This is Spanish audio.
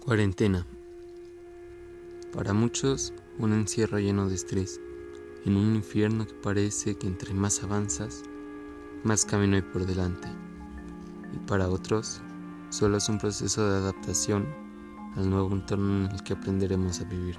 Cuarentena. Para muchos, un encierro lleno de estrés, en un infierno que parece que entre más avanzas, más camino hay por delante. Y para otros, solo es un proceso de adaptación al nuevo entorno en el que aprenderemos a vivir.